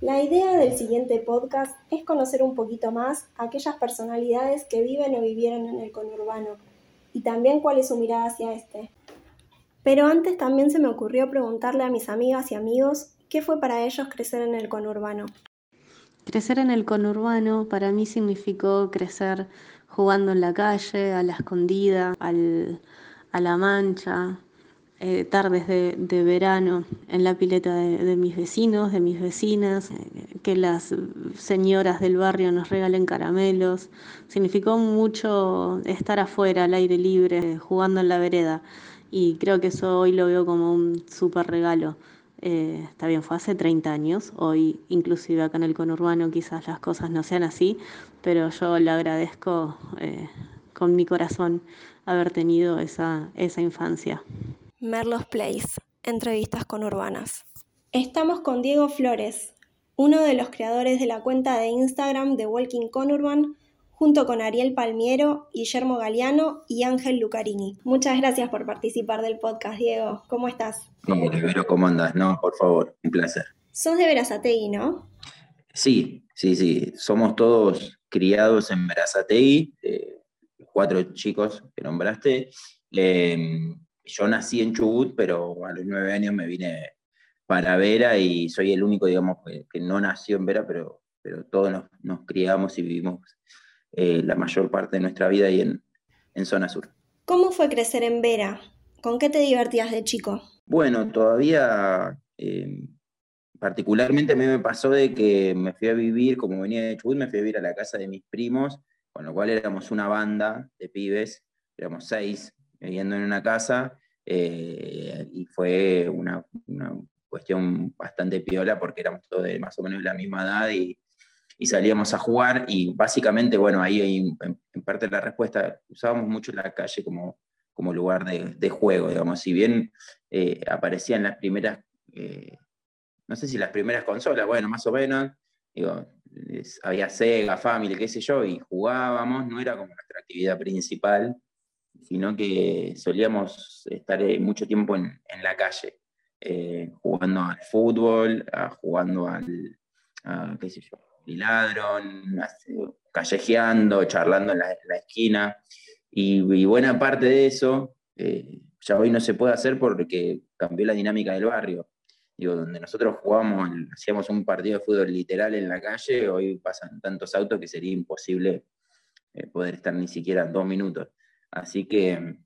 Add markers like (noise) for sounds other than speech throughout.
La idea del siguiente podcast es conocer un poquito más a aquellas personalidades que viven o vivieron en el conurbano y también cuál es su mirada hacia este. Pero antes también se me ocurrió preguntarle a mis amigas y amigos qué fue para ellos crecer en el conurbano. Crecer en el conurbano para mí significó crecer jugando en la calle, a la escondida, a la mancha, eh, tardes de, verano en la pileta de, mis vecinos, de mis vecinas, eh, que las señoras del barrio nos regalen caramelos. Significó mucho estar afuera, al aire libre, jugando en la vereda. Y creo que eso hoy lo veo como un súper regalo. Eh, está bien, fue hace 30 años, hoy inclusive acá en el conurbano quizás las cosas no sean así, pero yo le agradezco con mi corazón haber tenido esa, esa infancia. Merlos Place, entrevistas con urbanas. Estamos con Diego Flores, uno de los creadores de la cuenta de Instagram de Walking Conurban, junto con Ariel Palmiero, Guillermo Galeano y Ángel Lucarini. Muchas gracias por participar del podcast, Diego. ¿Cómo estás? No, ¿cómo andas? No, por favor, un placer. Sos de Verazategui, ¿no? Sí, sí, sí. Somos todos criados en Verazategui, eh, cuatro chicos que nombraste. Eh, yo nací en Chubut, pero a los nueve años me vine para Vera y soy el único, digamos, que, no nació en Vera, pero, pero todos nos, criamos y vivimos eh, la mayor parte de nuestra vida ahí en, en zona sur. ¿Cómo fue crecer en Vera? ¿Con qué te divertías de chico? Bueno, todavía, eh, particularmente a mí me pasó de que me fui a vivir, como venía de Chubut, me fui a vivir a la casa de mis primos, con lo cual éramos una banda de pibes, éramos seis, viviendo en una casa eh, y fue una, cuestión bastante piola porque éramos todos de más o menos la misma edad y, salíamos a jugar y básicamente, bueno, ahí en, parte de la respuesta usábamos mucho la calle como, como lugar de, juego, digamos, si bien eh, aparecían las primeras, eh, no sé si las primeras consolas, bueno, más o menos, había Sega, Family, qué sé yo, y jugábamos, no era como nuestra actividad principal, sino que solíamos estar eh, mucho tiempo en, la calle, eh, jugando al fútbol, jugando al, qué sé yo, ladrón, callejeando, charlando en la, esquina. Y, buena parte de eso eh, ya hoy no se puede hacer porque cambió la dinámica del barrio. Digo, donde nosotros jugábamos, hacíamos un partido de fútbol literal en la calle, hoy pasan tantos autos que sería imposible poder estar ni siquiera dos minutos. Así que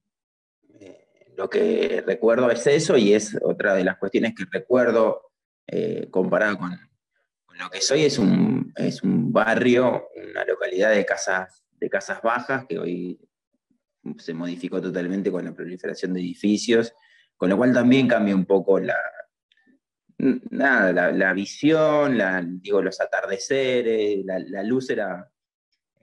eh, lo que recuerdo es eso y es otra de las cuestiones que recuerdo eh, comparado con, lo que soy, es un, es un barrio, una localidad de casas, de casas bajas que hoy se modificó totalmente con la proliferación de edificios, con lo cual también cambia un poco la, nada, la, visión, digo, los atardeceres, la luz era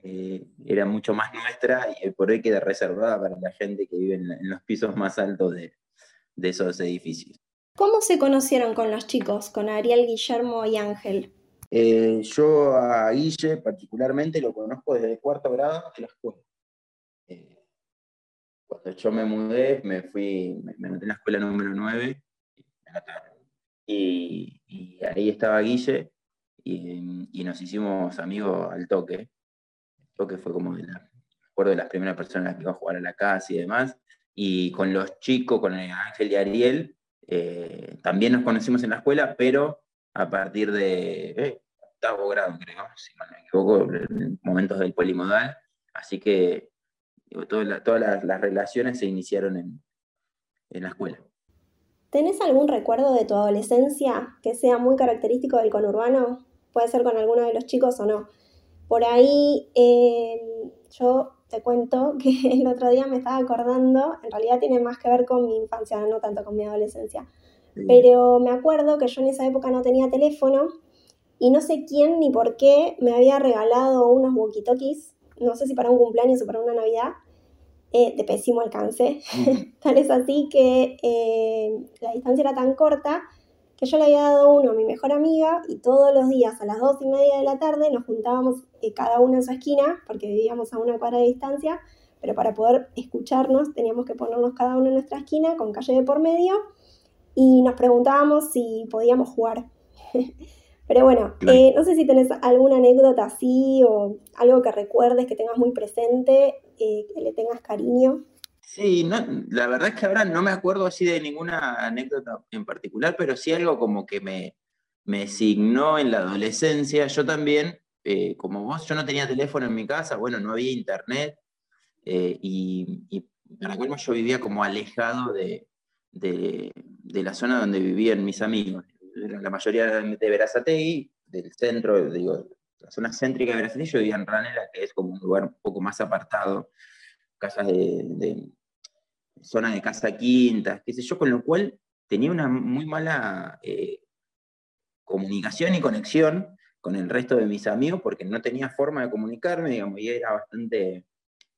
eh, era mucho más nuestra y por hoy queda reservada para la gente que vive en, los pisos más altos de, esos edificios. ¿Cómo se conocieron con los chicos, con Ariel, Guillermo y Ángel? Eh, yo a Guille particularmente lo conozco desde el cuarto grado de la escuela. Eh, cuando yo me mudé, me fui, me, metí en la escuela número 9 y, y ahí estaba Guille y, y, nos hicimos amigos al toque que fue como de la, acuerdo de las primeras personas que iba a jugar a la casa y demás. Y con los chicos, con Ángel y Ariel, eh, también nos conocimos en la escuela, pero a partir de octavo grado, creo, si no me equivoco, en momentos del polimodal. Así que todas las, relaciones se iniciaron en, en la escuela. ¿Tenés algún recuerdo de tu adolescencia que sea muy característico del conurbano? Puede ser con alguno de los chicos o no. Por ahí em, yo te cuento (laughs) que el otro día me estaba acordando, en realidad tiene más que ver con mi infancia, no tanto con mi adolescencia, pero me acuerdo que yo en esa época no tenía teléfono y no sé quién ni por qué me había regalado unos walkie-talkies, no sé si para un cumpleaños o para una Navidad, eh, de pésimo alcance. (laughs) Tal es así que eh, la distancia era tan corta que yo le había dado uno a mi mejor amiga y todos los días a las dos y media de la tarde nos juntábamos eh, cada uno en su esquina, porque vivíamos a una cuadra de distancia, pero para poder escucharnos teníamos que ponernos cada uno en nuestra esquina con calle de por medio y nos preguntábamos si podíamos jugar. (laughs) Pero bueno, eh, no sé si tenés alguna anécdota así o algo que recuerdes, que tengas muy presente, eh, que le tengas cariño. Sí, no, la verdad es que ahora no me acuerdo así de ninguna anécdota en particular, pero sí algo como que me, me signó en la adolescencia. Yo también, eh, como vos, yo no tenía teléfono en mi casa, bueno, no había internet, y, y para colmo yo vivía como alejado de, de, de la zona donde vivían mis amigos la mayoría de Verazategui, del centro, digo, la zona céntrica de Verazategui, yo vivía en Ranela, que es como un lugar un poco más apartado, casas de, zona de casa quinta, qué sé yo, con lo cual tenía una muy mala eh, comunicación y conexión con el resto de mis amigos porque no tenía forma de comunicarme, digamos, y era bastante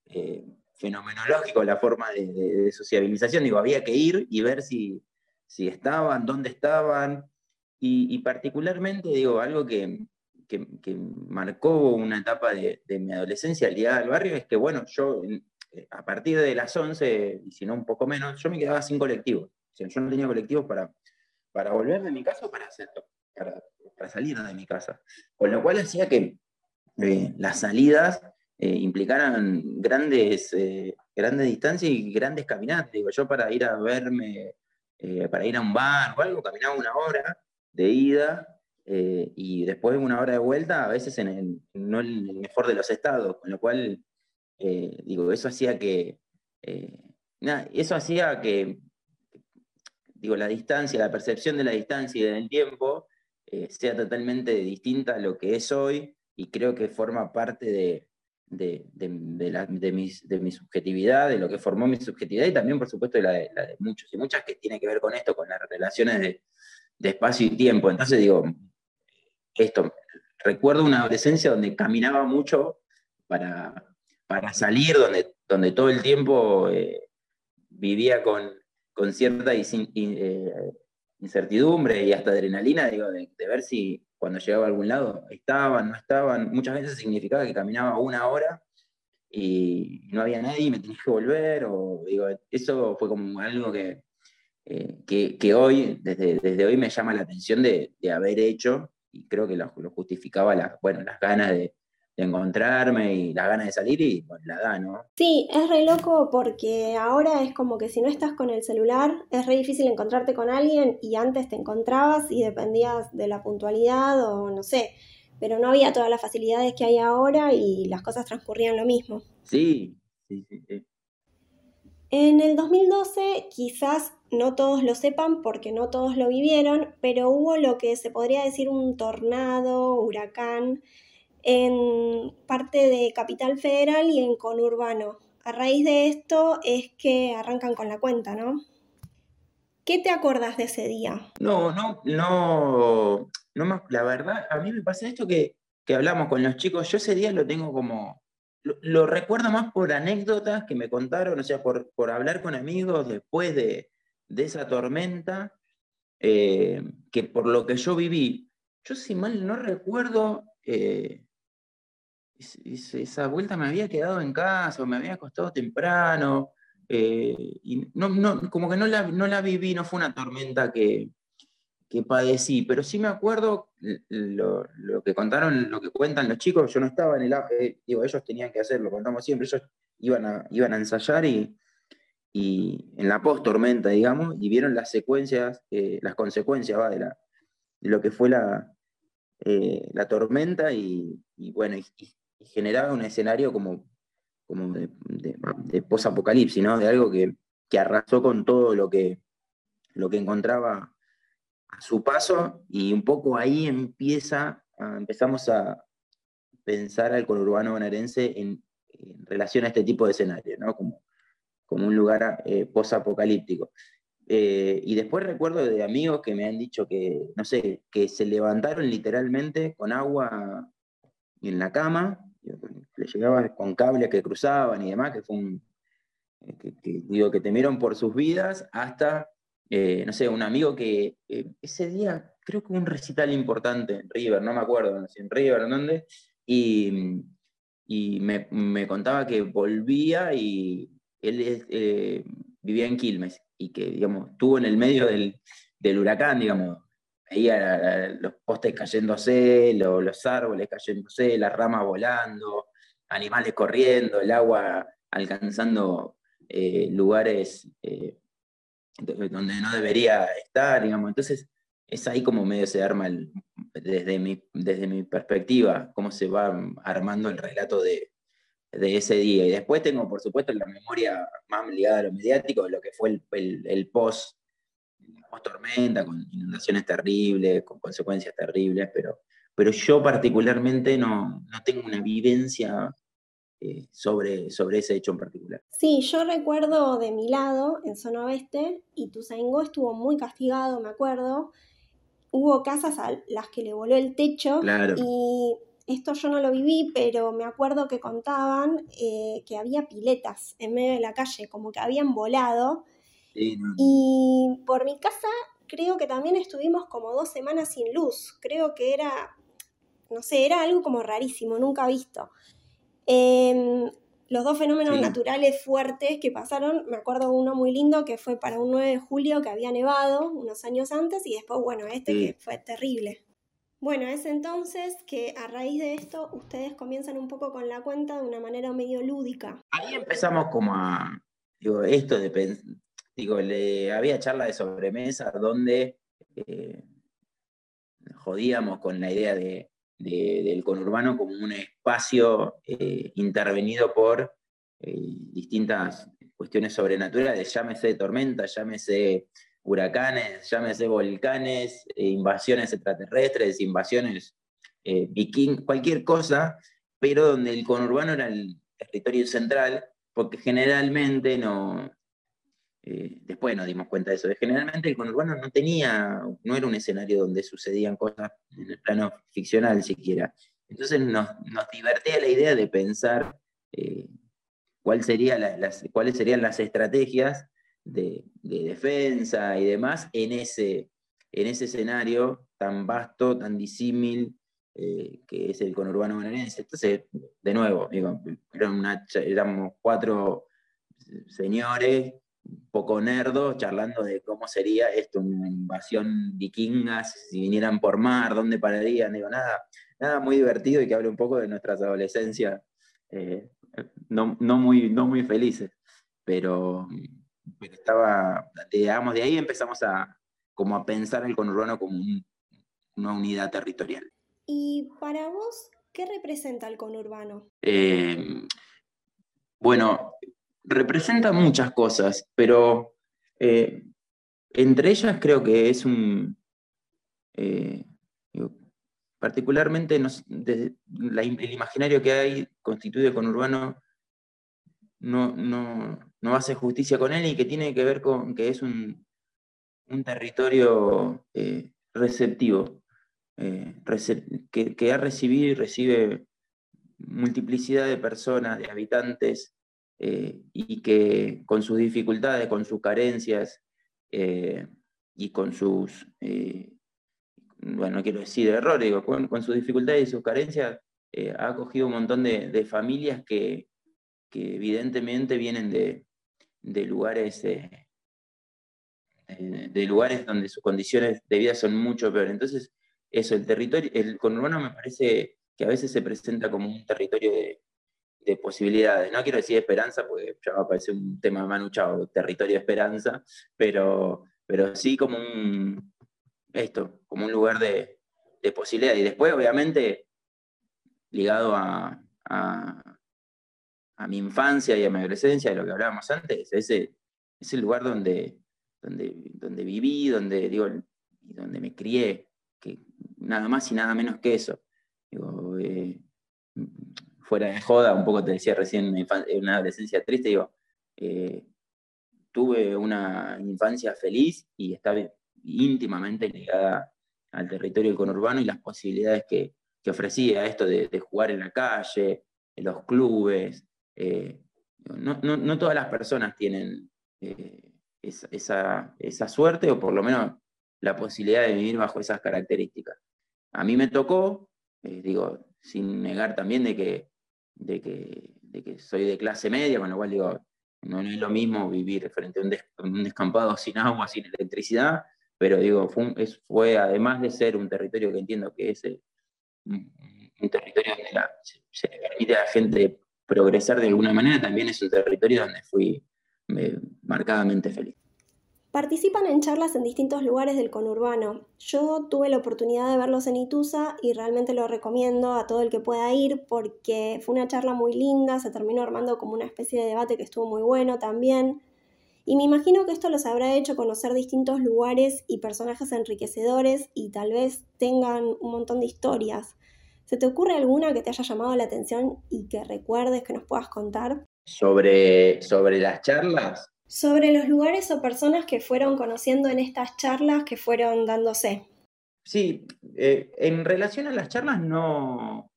eh, fenomenológico la forma de, sociabilización, digo, había que ir y ver si, si estaban, dónde estaban, y, particularmente, digo, algo que, marcó una etapa de, mi adolescencia ligada al barrio es que, bueno, yo a partir de las 11, y si no un poco menos, yo me quedaba sin colectivos. O sea, yo no tenía colectivos para, para volver de mi casa o para, hacer, para, salir de mi casa. Con lo cual hacía que eh, las salidas eh, implicaran grandes, grandes distancias y grandes caminatas. Digo, yo para ir a verme, para ir a un bar o algo, caminaba una hora de ida eh, y después una hora de vuelta, a veces en el, no el mejor de los estados, con lo cual, eh, digo, eso hacía que, eh, eso hacía que, digo, la distancia, la percepción de la distancia y del tiempo sea totalmente distinta a lo que es hoy y creo que forma parte de, de, de, mi subjetividad, de lo que formó mi subjetividad y también, por supuesto, de la, la de muchos y muchas que tiene que ver con esto, con las relaciones de, de espacio y tiempo. Entonces digo, esto, recuerdo una adolescencia donde caminaba mucho para, para salir, donde, donde todo el tiempo eh, vivía con, con cierta eh, incertidumbre y hasta adrenalina, digo, de, ver si cuando llegaba a algún lado estaban, no estaban. Muchas veces significaba que caminaba una hora y no había nadie me tenía que volver, o digo, eso fue como algo que, eh, que, hoy, desde, desde, hoy me llama la atención de, haber hecho, y creo que lo, justificaba la, bueno, las ganas de, encontrarme y las ganas de salir y bueno, la da, ¿no? Sí, es re loco porque ahora es como que si no estás con el celular es re difícil encontrarte con alguien y antes te encontrabas y dependías de la puntualidad o no sé, pero no había todas las facilidades que hay ahora y las cosas transcurrían lo mismo. Sí, sí, sí. sí. En el 2012 quizás no todos lo sepan porque no todos lo vivieron, pero hubo lo que se podría decir un tornado, huracán, en parte de Capital Federal y en conurbano. A raíz de esto es que arrancan con la cuenta, ¿no? ¿Qué te acuerdas de ese día? No, no, no, no la verdad, a mí me pasa esto que, que hablamos con los chicos, yo ese día lo tengo como, lo, recuerdo más por anécdotas que me contaron, o sea, por, por hablar con amigos después de, de esa tormenta eh, que por lo que yo viví. Yo si mal no recuerdo, eh, esa vuelta me había quedado en casa, me había acostado temprano, eh, y no, no, como que no la, no la viví, no fue una tormenta que, que padecí, pero sí me acuerdo lo, lo, que contaron, lo que cuentan los chicos, yo no estaba en el, digo, ellos tenían que hacerlo, contamos siempre, ellos iban a, iban a ensayar y, y en la post-tormenta, digamos, y vieron las secuencias, eh, las consecuencias de, lo que fue la, eh, la tormenta y, bueno, y, generaba un escenario como, como de, de, post-apocalipsis, ¿no? De algo que, que, arrasó con todo lo que, lo que encontraba a su paso y un poco ahí empieza, empezamos a pensar al conurbano bonaerense en, en relación a este tipo de escenario, ¿no? Como, como un lugar eh, posapocalíptico. Eh, y después recuerdo de amigos que me han dicho que, no sé, que se levantaron literalmente con agua en la cama, le llegaba con cables que cruzaban y demás, que fue un, eh, que, digo, que temieron por sus vidas, hasta, no sé, un amigo que ese día creo que un recital importante en River, no me acuerdo, en River o dónde, y, y me, me, contaba que volvía y él eh, vivía en Quilmes y que, digamos, estuvo en el medio del, huracán, digamos, veía los postes cayéndose, los árboles cayéndose, las ramas volando, animales corriendo, el agua alcanzando eh, lugares eh, donde no debería estar, digamos. Entonces, es ahí como medio se arma, desde, mi, desde mi perspectiva, cómo se va armando el relato de, ese día. Y después tengo, por supuesto, la memoria más ligada a lo mediático, de lo que fue el, el, post, tormenta, con inundaciones terribles, con consecuencias terribles, pero, pero yo particularmente no, no tengo una vivencia eh, sobre, sobre ese hecho en particular. Sí, yo recuerdo de mi lado, en zona oeste, y Tuzaingó estuvo muy castigado, me acuerdo. Hubo casas a las que le voló el techo y esto yo no lo viví, pero me acuerdo que contaban eh, que había piletas en medio de la calle, como que habían volado. Y por mi casa creo que también estuvimos como dos semanas sin luz. Creo que era, no sé, era algo como rarísimo, nunca visto. Em, los dos fenómenos naturales fuertes que pasaron, me acuerdo uno muy lindo que fue para un 9 de julio que había nevado unos años antes y después, bueno, este que fue terrible. Bueno, es entonces que a raíz de esto ustedes comienzan un poco con la cuenta de una manera medio lúdica. Ahí empezamos como a, digo, esto de, digo, le, había charla de sobremesa donde eh, jodíamos con la idea de, del conurbano como un espacio eh, intervenido por eh, distintas cuestiones sobrenaturales, llámese tormentas, llámese huracanes, llámese volcanes, eh, invasiones extraterrestres, invasiones viking, cualquier cosa, pero donde el conurbano era el territorio central, porque generalmente no, eh, después nos dimos cuenta de eso. Generalmente el conurbano no tenía, no era un escenario donde sucedían cosas en el plano ficcional siquiera. Entonces nos, divertía la idea de pensar eh, cuál sería las, cuáles serían las estrategias de, defensa y demás en ese, en ese escenario tan vasto, tan disímil eh, que es el conurbano bonaerense. Entonces, de nuevo, digo, éramos cuatro señores poco nerdo, charlando de cómo sería esto, una invasión vikinga, si vinieran por mar, dónde pararían, digo, nada, nada muy divertido y que hable un poco de nuestras adolescencias eh, no, muy, no muy felices, pero, estaba, digamos, de ahí empezamos a, como a pensar el conurbano como una unidad territorial. ¿Y para vos qué representa el conurbano? Eh, bueno, representa muchas cosas, pero eh, entre ellas creo que es un, eh, particularmente el imaginario que hay constituido con urbano no, no, hace justicia con él y que tiene que ver con que es un, territorio eh, receptivo, que, ha recibido y recibe multiplicidad de personas, de habitantes, eh, y que con sus dificultades, con sus carencias eh, y con sus, eh, bueno, no quiero decir errores, digo, con, sus dificultades y sus carencias, ha acogido un montón de, familias que, evidentemente vienen de, lugares... de lugares donde sus condiciones de vida son mucho peores. Entonces, eso, el territorio, el conurbano me parece que a veces se presenta como un territorio de, de posibilidades. No quiero decir esperanza, porque ya va a parecer un tema manuchado, territorio de esperanza, pero, pero sí como un, esto, como un lugar de, de posibilidades. Y después, obviamente, ligado a, a, mi infancia y a mi adolescencia, de lo que hablábamos antes, ese es el lugar donde, donde, donde viví, donde, digo, donde me crié, que nada más y nada menos que eso. Digo, eh, fuera de joda, un poco te decía recién, una adolescencia triste, digo, eh, tuve una infancia feliz y estaba íntimamente ligada al territorio conurbano y las posibilidades que, ofrecía esto de, jugar en la calle, en los clubes. Eh, no, todas las personas tienen eh, esa, esa, suerte o por lo menos la posibilidad de vivir bajo esas características. A mí me tocó, digo, sin negar también de que de que, de que soy de clase media, con lo cual digo, no, es lo mismo vivir frente a un, descampado sin agua, sin electricidad, pero digo, fue, además de ser un territorio que entiendo que es eh, un, territorio donde se, le permite a la gente progresar de alguna manera, también es un territorio donde fui marcadamente feliz. Participan en charlas en distintos lugares del conurbano. Yo tuve la oportunidad de verlos en Ituza y realmente lo recomiendo a todo el que pueda ir porque fue una charla muy linda, se terminó armando como una especie de debate que estuvo muy bueno también. Y me imagino que esto los habrá hecho conocer distintos lugares y personajes enriquecedores y tal vez tengan un montón de historias. ¿Se te ocurre alguna que te haya llamado la atención y que recuerdes que nos puedas contar? Sobre, sobre las charlas. Sobre los lugares o personas que fueron conociendo en estas charlas que fueron dándose. Sí, eh, en relación a las charlas no,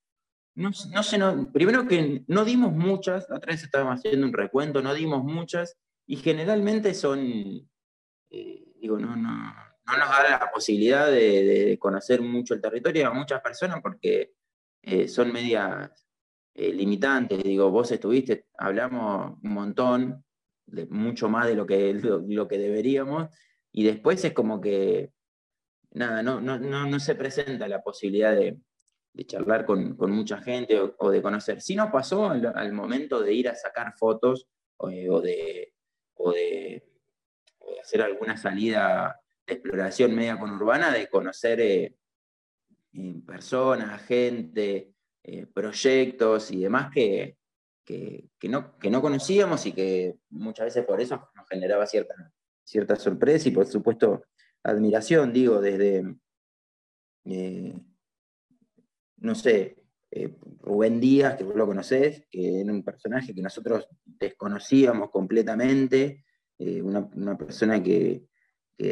no, no sé, no, primero que no dimos muchas, otra vez estábamos haciendo un recuento, no dimos muchas, y generalmente son, eh, digo, no, no, no, nos da la posibilidad de, conocer mucho el territorio a muchas personas porque eh, son medias limitantes. Digo, vos estuviste, hablamos un montón, de, mucho más de lo que, (laughs) lo, que deberíamos, y después es como que, nada, no, no, no, se presenta la posibilidad de, charlar con, con, mucha gente o, de conocer. Si no pasó al, momento de ir a sacar fotos o de o de, hacer alguna salida de exploración media conurbana, de conocer eh, personas, gente, eh, proyectos y demás que, que, no, que no conocíamos y que muchas veces por eso nos generaba cierta, cierta sorpresa y por supuesto admiración, digo, desde, eh, no sé, Rubén Díaz, que vos lo conocés, que era un personaje que nosotros desconocíamos completamente, eh, una, persona que,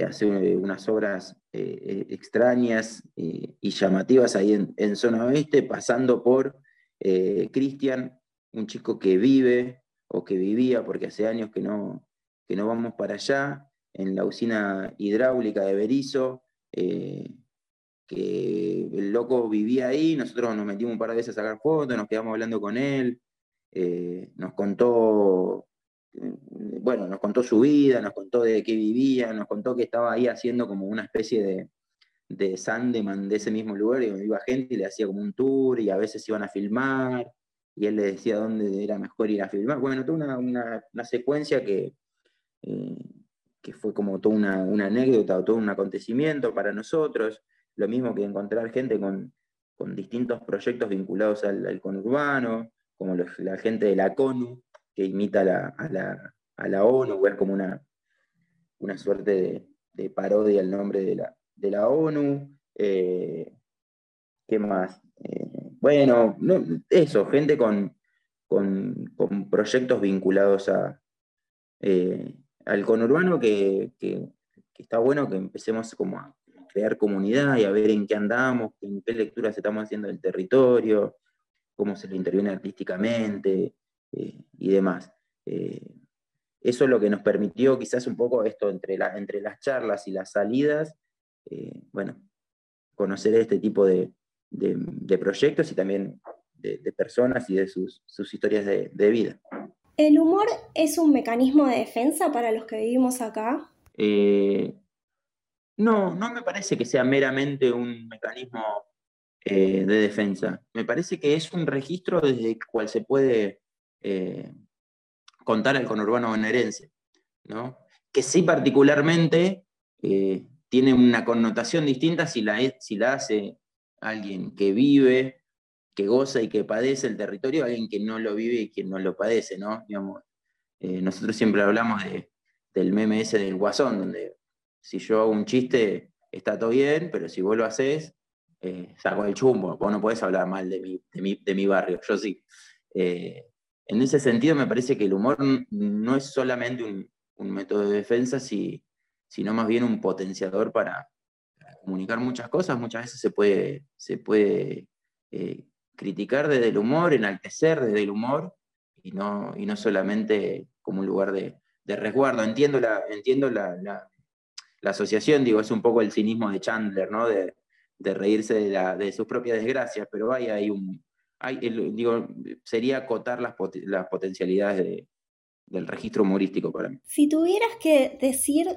hace unas obras eh, extrañas y llamativas ahí en, zona oeste, pasando por eh, Cristian, un chico que vive o que vivía, porque hace años que no, que no vamos para allá, en la usina hidráulica de Berizo, que el loco vivía ahí, nosotros nos metimos un par de veces a sacar fotos, nos quedamos hablando con él, eh, nos contó, eh, bueno, nos contó su vida, nos contó de qué vivía, nos contó que estaba ahí haciendo como una especie de, de Sandeman de ese mismo lugar, y iba gente y le hacía como un tour, y a veces iban a filmar, y él le decía dónde era mejor ir a filmar. Bueno, toda una, secuencia que, eh, que fue como toda una, una anécdota o todo un acontecimiento para nosotros. Lo mismo que encontrar gente con, distintos proyectos vinculados al, conurbano, como la gente de la CONU, que imita a, la, ONU, ver como una, una suerte de, parodia al nombre de la, ONU. Eh, ¿Qué más? Eh, bueno, eso, gente con, proyectos vinculados eh, al conurbano que, que, está bueno que empecemos como a, crear comunidad y a ver en qué andamos, en qué lecturas estamos haciendo del territorio, cómo se lo interviene artísticamente eh, y demás. Eh, eso es lo que nos permitió quizás un poco esto entre, entre las charlas y las salidas, bueno, conocer este tipo de, proyectos y también de, personas y de sus, historias de, vida. ¿El humor es un mecanismo de defensa para los que vivimos acá? No, no me parece que sea meramente un mecanismo eh, de defensa. Me parece que es un registro desde el cual se puede eh, contar el conurbano bonaerense, ¿no? que sí particularmente eh, tiene una connotación distinta si la, si la hace alguien que vive, que goza y que padece el territorio, alguien que no lo vive y quien no lo padece. ¿no? nosotros siempre hablamos de, del meme ese del guasón, donde si yo hago un chiste, está todo bien, pero si vos lo haces, eh, saco el chumbo. Vos no podés hablar mal de mi, de mi, barrio, yo sí. Eh, en ese sentido, me parece que el humor no es solamente un, método de defensa, sino más bien un potenciador para, comunicar muchas cosas. Muchas veces se puede, se puede eh, criticar desde el humor, enaltecer desde el humor, y no, y no solamente como un lugar de, resguardo. Entiendo la, entiendo la, la asociación, digo, es un poco el cinismo de Chandler, ¿no? De, reírse de, sus propias desgracias, pero hay, hay un, digo, sería acotar las, potencialidades del registro humorístico para mí. Si tuvieras que decir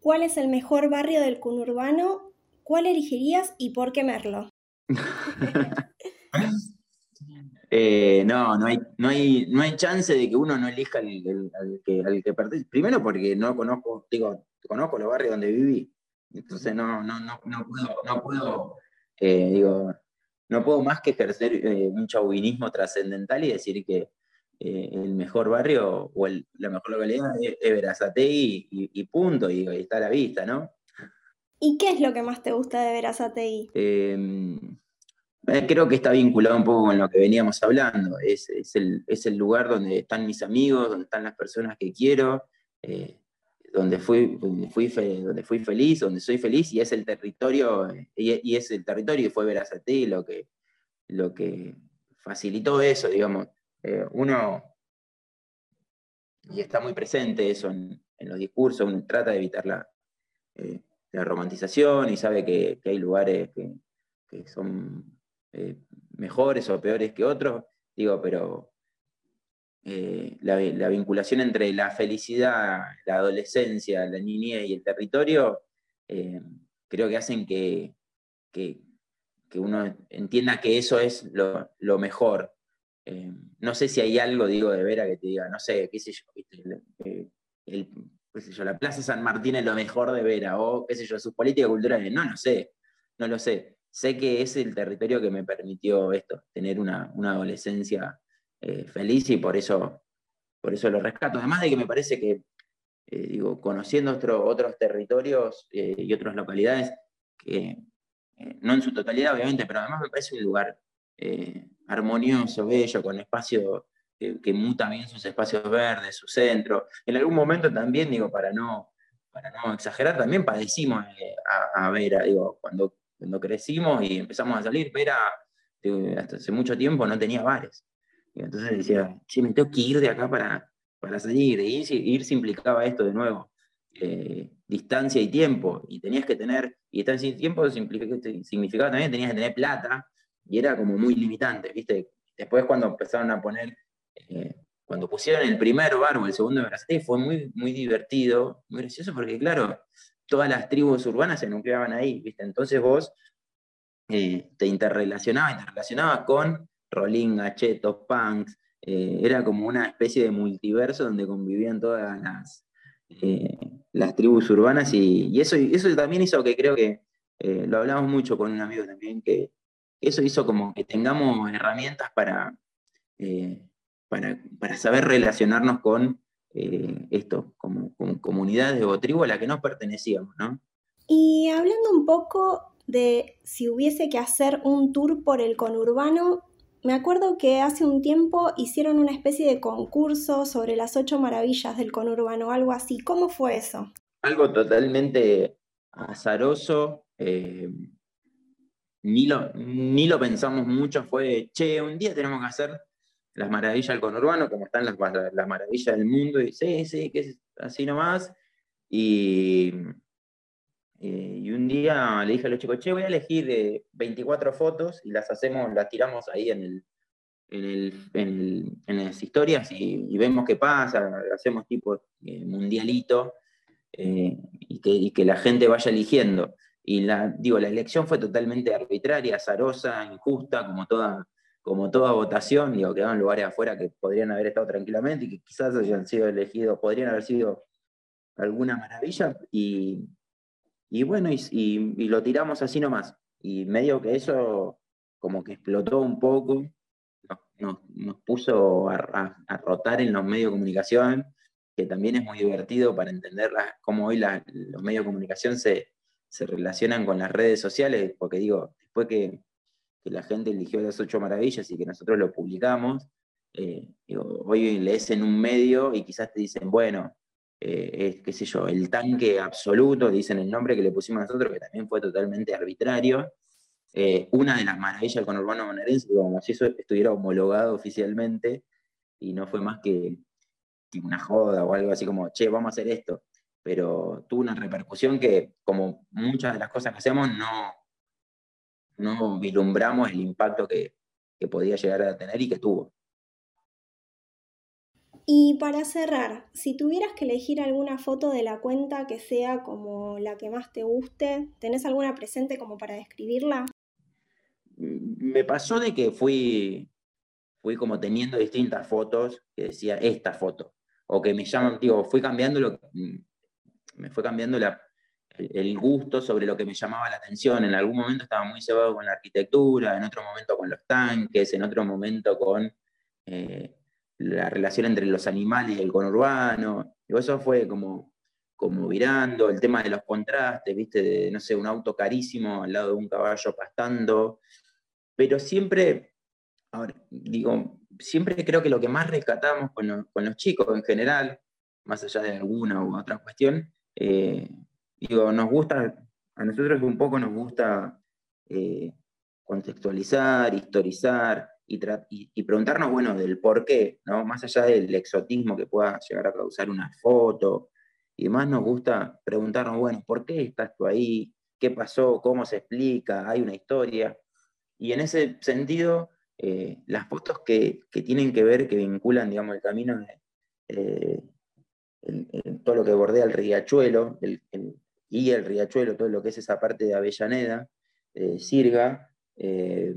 ¿cuál es el mejor barrio del conurbano? ¿Cuál elegirías y por qué Merlo? (laughs) Eh, no, no hay, no, hay, no hay chance de que uno no elija al, que, al que pertenece. Primero porque no conozco, digo, conozco los barrios donde viví. Entonces no, no, no, puedo, no puedo eh, digo, no puedo más que ejercer eh, un chauvinismo trascendental y decir que el mejor barrio o la mejor localidad es, es y, punto, y, está a la vista, ¿no? ¿Y qué es lo que más te gusta de Verazatei? Eh, eh, creo que está vinculado un poco con lo que veníamos hablando. Es, el, lugar donde están mis amigos, donde están las personas que quiero, eh, donde, fui, fui donde fui feliz, donde soy feliz, y es el territorio, y, es el territorio y fue Verazate lo que, lo que facilitó eso, digamos. Eh, uno, y está muy presente eso en, los discursos, uno trata de evitar la, la romantización y sabe que, hay lugares que son eh, mejores o peores que otros, digo, pero eh, la, vinculación entre la felicidad, la adolescencia, la niñez y el territorio, eh, creo que hacen que, que, uno entienda que eso es lo, mejor. no sé si hay algo, digo, de Vera que te diga, no sé, qué sé yo, la Plaza San Martín es lo mejor de Vera, o qué sé yo, sus políticas culturales, no, no sé, no lo sé sé que es el territorio que me permitió esto, tener una, adolescencia eh, feliz y por eso, por eso lo rescato. Además de que me parece que, eh, digo, conociendo otros territorios eh, y otras localidades, que no en su totalidad obviamente, pero además me parece un lugar armonioso, bello, con espacio que muta bien sus espacios verdes, su centro. En algún momento también, digo, para no, para no exagerar, también padecimos a, a Vera, digo, cuando cuando crecimos y empezamos a salir, Vera, hasta hace mucho tiempo no tenía bares. Entonces decía, che, me tengo que ir de acá para, para salir. Y irse, implicaba esto de nuevo, eh, distancia y tiempo. Y tenías que tener, y distancia y tiempo significaba también tenías que tener plata, y era como muy limitante, ¿viste? Después cuando empezaron a poner, eh, cuando pusieron el primer bar o el segundo de fue muy, muy divertido, muy gracioso, porque claro, todas las tribus urbanas se nucleaban ahí, ¿viste? Entonces vos eh, te interrelacionabas, interrelacionabas con Rolinga, Chetos, Punks, eh, era como una especie de multiverso donde convivían todas las, las tribus urbanas y, eso, eso también hizo que creo que, lo hablamos mucho con un amigo también, que eso hizo como que tengamos herramientas para, para saber relacionarnos con eh, esto, como, comunidades o tribu a la que no pertenecíamos, ¿no? Y hablando un poco de si hubiese que hacer un tour por el conurbano, me acuerdo que hace un tiempo hicieron una especie de concurso sobre las ocho maravillas del conurbano, algo así. ¿Cómo fue eso? Algo totalmente azaroso. Eh, ni, lo, ni lo pensamos mucho, fue, che, un día tenemos que hacer las maravillas del conurbano, como están las, las maravillas del mundo, y sí, sí, que es así nomás. Y, eh, y un día le dije a los chicos, che, voy a elegir 24 fotos y las hacemos, las tiramos ahí en, el, en, el, en, en las historias y, vemos qué pasa, hacemos tipo eh, mundialito eh, y, que, y, que, la gente vaya eligiendo. Y la, digo, la elección fue totalmente arbitraria, azarosa, injusta, como toda como toda votación, digo, quedaban lugares afuera que podrían haber estado tranquilamente y que quizás hayan sido elegidos, podrían haber sido alguna maravilla, y, bueno, y, lo tiramos así nomás. Y medio que eso como que explotó un poco, nos, puso a, rotar en los medios de comunicación, que también es muy divertido para entender cómo hoy los medios de comunicación se, se relacionan con las redes sociales, porque digo, después que que la gente eligió las ocho maravillas y que nosotros lo publicamos. Eh, hoy lees en un medio y quizás te dicen, bueno, eh, es, qué sé yo, el tanque absoluto, dicen el nombre que le pusimos nosotros, que también fue totalmente arbitrario. Eh, una de las maravillas del conurbano bonaerense, como si eso estuviera homologado oficialmente y no fue más que, que una joda o algo así como, che, vamos a hacer esto. Pero tuvo una repercusión que, como muchas de las cosas que hacemos, no, no vislumbramos el impacto que, podía llegar a tener y que tuvo. Y para cerrar, si tuvieras que elegir alguna foto de la cuenta que sea como la que más te guste, ¿tenés alguna presente como para describirla? Me pasó de que fui, fui como teniendo distintas fotos que decía esta foto, o que me llaman, digo, fui cambiando lo, me fue cambiando la, el gusto sobre lo que me llamaba la atención. En algún momento estaba muy cebado con la arquitectura, en otro momento con los tanques, en otro momento con eh, la relación entre los animales y el conurbano. Y eso fue como, como virando, el tema de los contrastes, viste, de, no sé, un auto carísimo al lado de un caballo pastando. Pero siempre, digo, siempre creo que lo que más rescatamos con, los chicos en general, más allá de alguna u otra cuestión, eh, digo, nos gusta, a nosotros un poco nos gusta eh, contextualizar, historizar y, preguntarnos, bueno, del por qué, ¿no? Más allá del exotismo que pueda llegar a causar una foto y demás, nos gusta preguntarnos, bueno, ¿por qué estás tú ahí? ¿Qué pasó? ¿Cómo se explica? ¿Hay una historia? Y en ese sentido, eh, las fotos que, que, tienen que ver, que vinculan, digamos, el camino de, eh, todo lo que bordea el riachuelo, el, y el riachuelo, todo lo que es esa parte de Avellaneda, eh, Sirga, eh,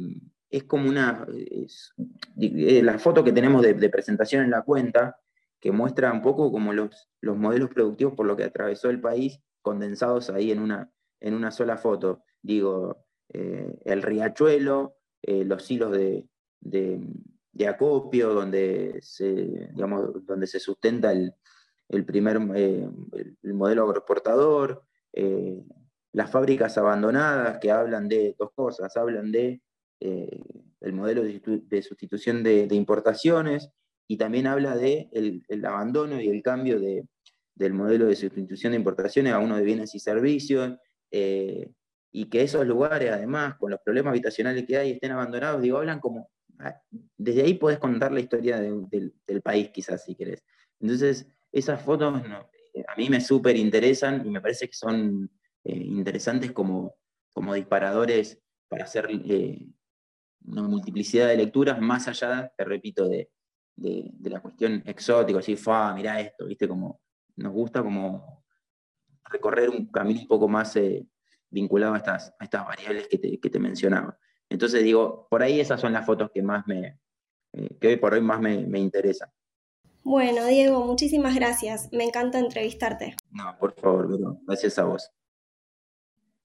es como una, eh, la foto que tenemos de, presentación en la cuenta, que muestra un poco como los, los modelos productivos por lo que atravesó el país, condensados ahí en una, en una sola foto. Digo, el riachuelo, los hilos de, de, acopio, donde se, digamos, donde se sustenta el, el primer el modelo agroexportador, eh, las fábricas abandonadas que hablan de dos cosas, hablan de eh, el modelo de, sustitución de, importaciones y también habla de el, abandono y el cambio de, del modelo de sustitución de importaciones a uno de bienes y servicios, eh, y que esos lugares, además, con los problemas habitacionales que hay, estén abandonados, digo, hablan como, ah, desde ahí podés contar la historia del, del país, quizás, si querés. Entonces, esas fotos no, a mí me súper interesan y me parece que son eh, interesantes como, como disparadores para hacer eh, una multiplicidad de lecturas, más allá, te repito, de, la cuestión exótica, así, fa, mirá esto, ¿viste? Como nos gusta como recorrer un camino un poco más eh, vinculado a estas, a estas variables que te, que mencionaba. Entonces digo, por ahí esas son las fotos que más me, que por hoy más me, me interesan. Bueno, Diego, muchísimas gracias. Me encanta entrevistarte. No, por favor, gracias a vos.